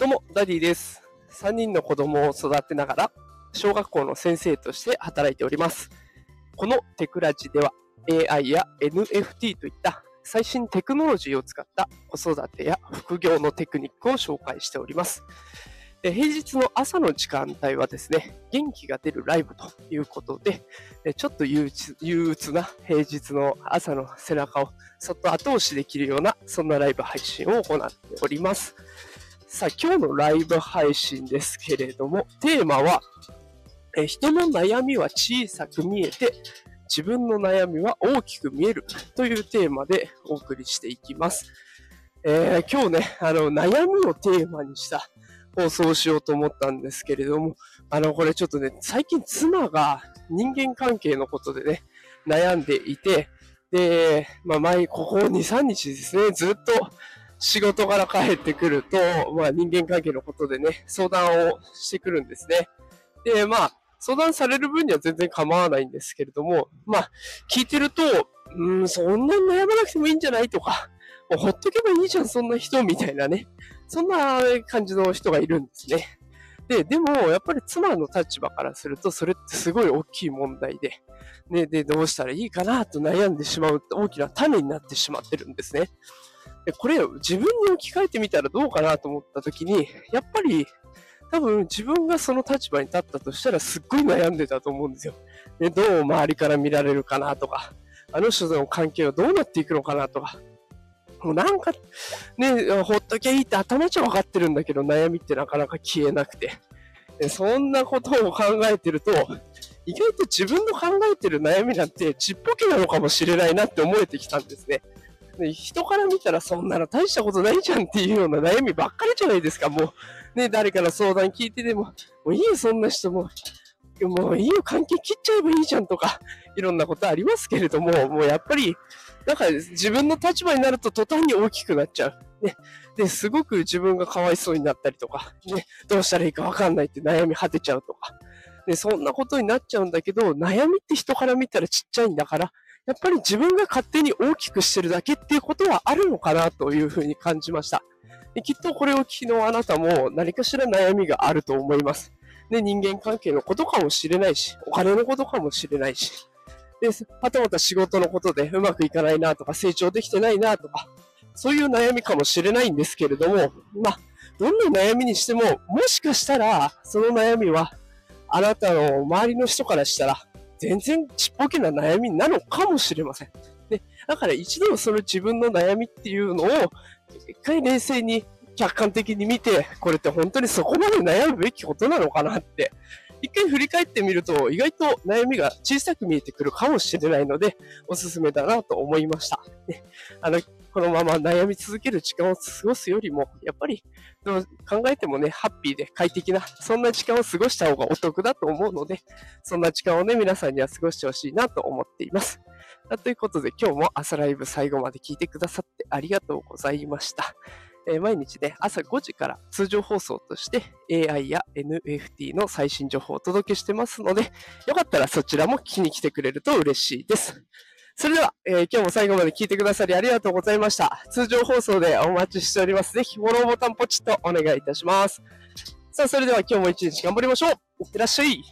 どうも、ダディです。3人の子供を育てながら、小学校の先生として働いております。このテクラジでは、AI や NFT といった最新テクノロジーを使った子育てや副業のテクニックを紹介しております。平日の朝の時間帯はですね、元気が出るライブということで、でちょっと憂鬱憂鬱な平日の朝の背中をそっと後押しできるような、そんなライブ配信を行っております。さあ、今日のライブ配信ですけれども、テーマは、え人の悩みは小さく見えて、自分の悩みは大きく見えるというテーマでお送りしていきます。えー今日ね、あの、悩みをテーマにした放送をしようと思ったんですけれども、あの、これちょっとね、最近妻が人間関係のことでね、悩んでいて、で、まあ、前、ここ2、3日ですね、ずっと仕事から帰ってくると、まあ、人間関係のことでね、相談をしてくるんですね。で、まあ、相談される分には全然構わないんですけれども、まあ、聞いてると、うん、そんな悩まなくてもいいんじゃないとか、もうほっとけばいいじゃん、そんな人、みたいなね。そんな感じの人がいるんですね。で、でも、やっぱり妻の立場からすると、それってすごい大きい問題で、ね、で、どうしたらいいかなと悩んでしまう大きな種になってしまってるんですね。で、これ自分に置き換えてみたらどうかなと思った時に、やっぱり、多分自分がその立場に立ったとしたらすっごい悩んでたと思うんですよ。で、どう周りから見られるかなとか、あの人との関係はどうなっていくのかなとか、もうなんか、ね、ほっときゃいいって頭じゃ分かってるんだけど、悩みってなかなか消えなくて。そんなことを考えてると、意外と自分の考えてる悩みなんてちっぽけなのかもしれないなって思えてきたんですね。で人から見たらそんなの大したことないじゃんっていうような悩みばっかりじゃないですか、もう。ね、誰から相談聞いてでも、もういいよ、そんな人も。もういいよ、関係切っちゃえばいいじゃんとか、いろんなことありますけれども、もうやっぱり、なんか自分の立場になると途端に大きくなっちゃう。ね。で、すごく自分がかわいそうになったりとか、ね、どうしたらいいかわかんないって悩み果てちゃうとか。で、そんなことになっちゃうんだけど、悩みって人から見たらちっちゃいんだから、やっぱり自分が勝手に大きくしてるだけっていうことはあるのかなというふうに感じました。きっとこれを聞きのあなたも何かしら悩みがあると思います。で、人間関係のことかもしれないし、お金のことかもしれないし、で、はたまた仕事のことでうまくいかないなとか、成長できてないなとか、そういう悩みかもしれないんですけれども、まあ、どんな悩みにしても、もしかしたら、その悩みは、あなたの周りの人からしたら、全然ちっぽけな悩みなのかもしれません。で、だから一度その自分の悩みっていうのを、一回冷静に客観的に見て、これって本当にそこまで悩むべきことなのかなって、一回振り返ってみると、意外と悩みが小さく見えてくるかもしれないので、おすすめだなと思いました。ね、あの、このまま悩み続ける時間を過ごすよりも、やっぱり、どう考えてもね、ハッピーで快適な、そんな時間を過ごした方がお得だと思うので、そんな時間をね、皆さんには過ごしてほしいなと思っています。ということで、今日も朝ライブ最後まで聞いてくださってありがとうございました。えー毎日ね、朝5時から通常放送として AI や NFT の最新情報をお届けしてますので、よかったらそちらも聞きに来てくれると嬉しいです。それでは、えー今日も最後まで聞いてくださりありがとうございました。通常放送でお待ちしております。ぜひフォローボタンポチッとお願いいたします。さあ、それでは今日も一日頑張りましょういってらっしゃい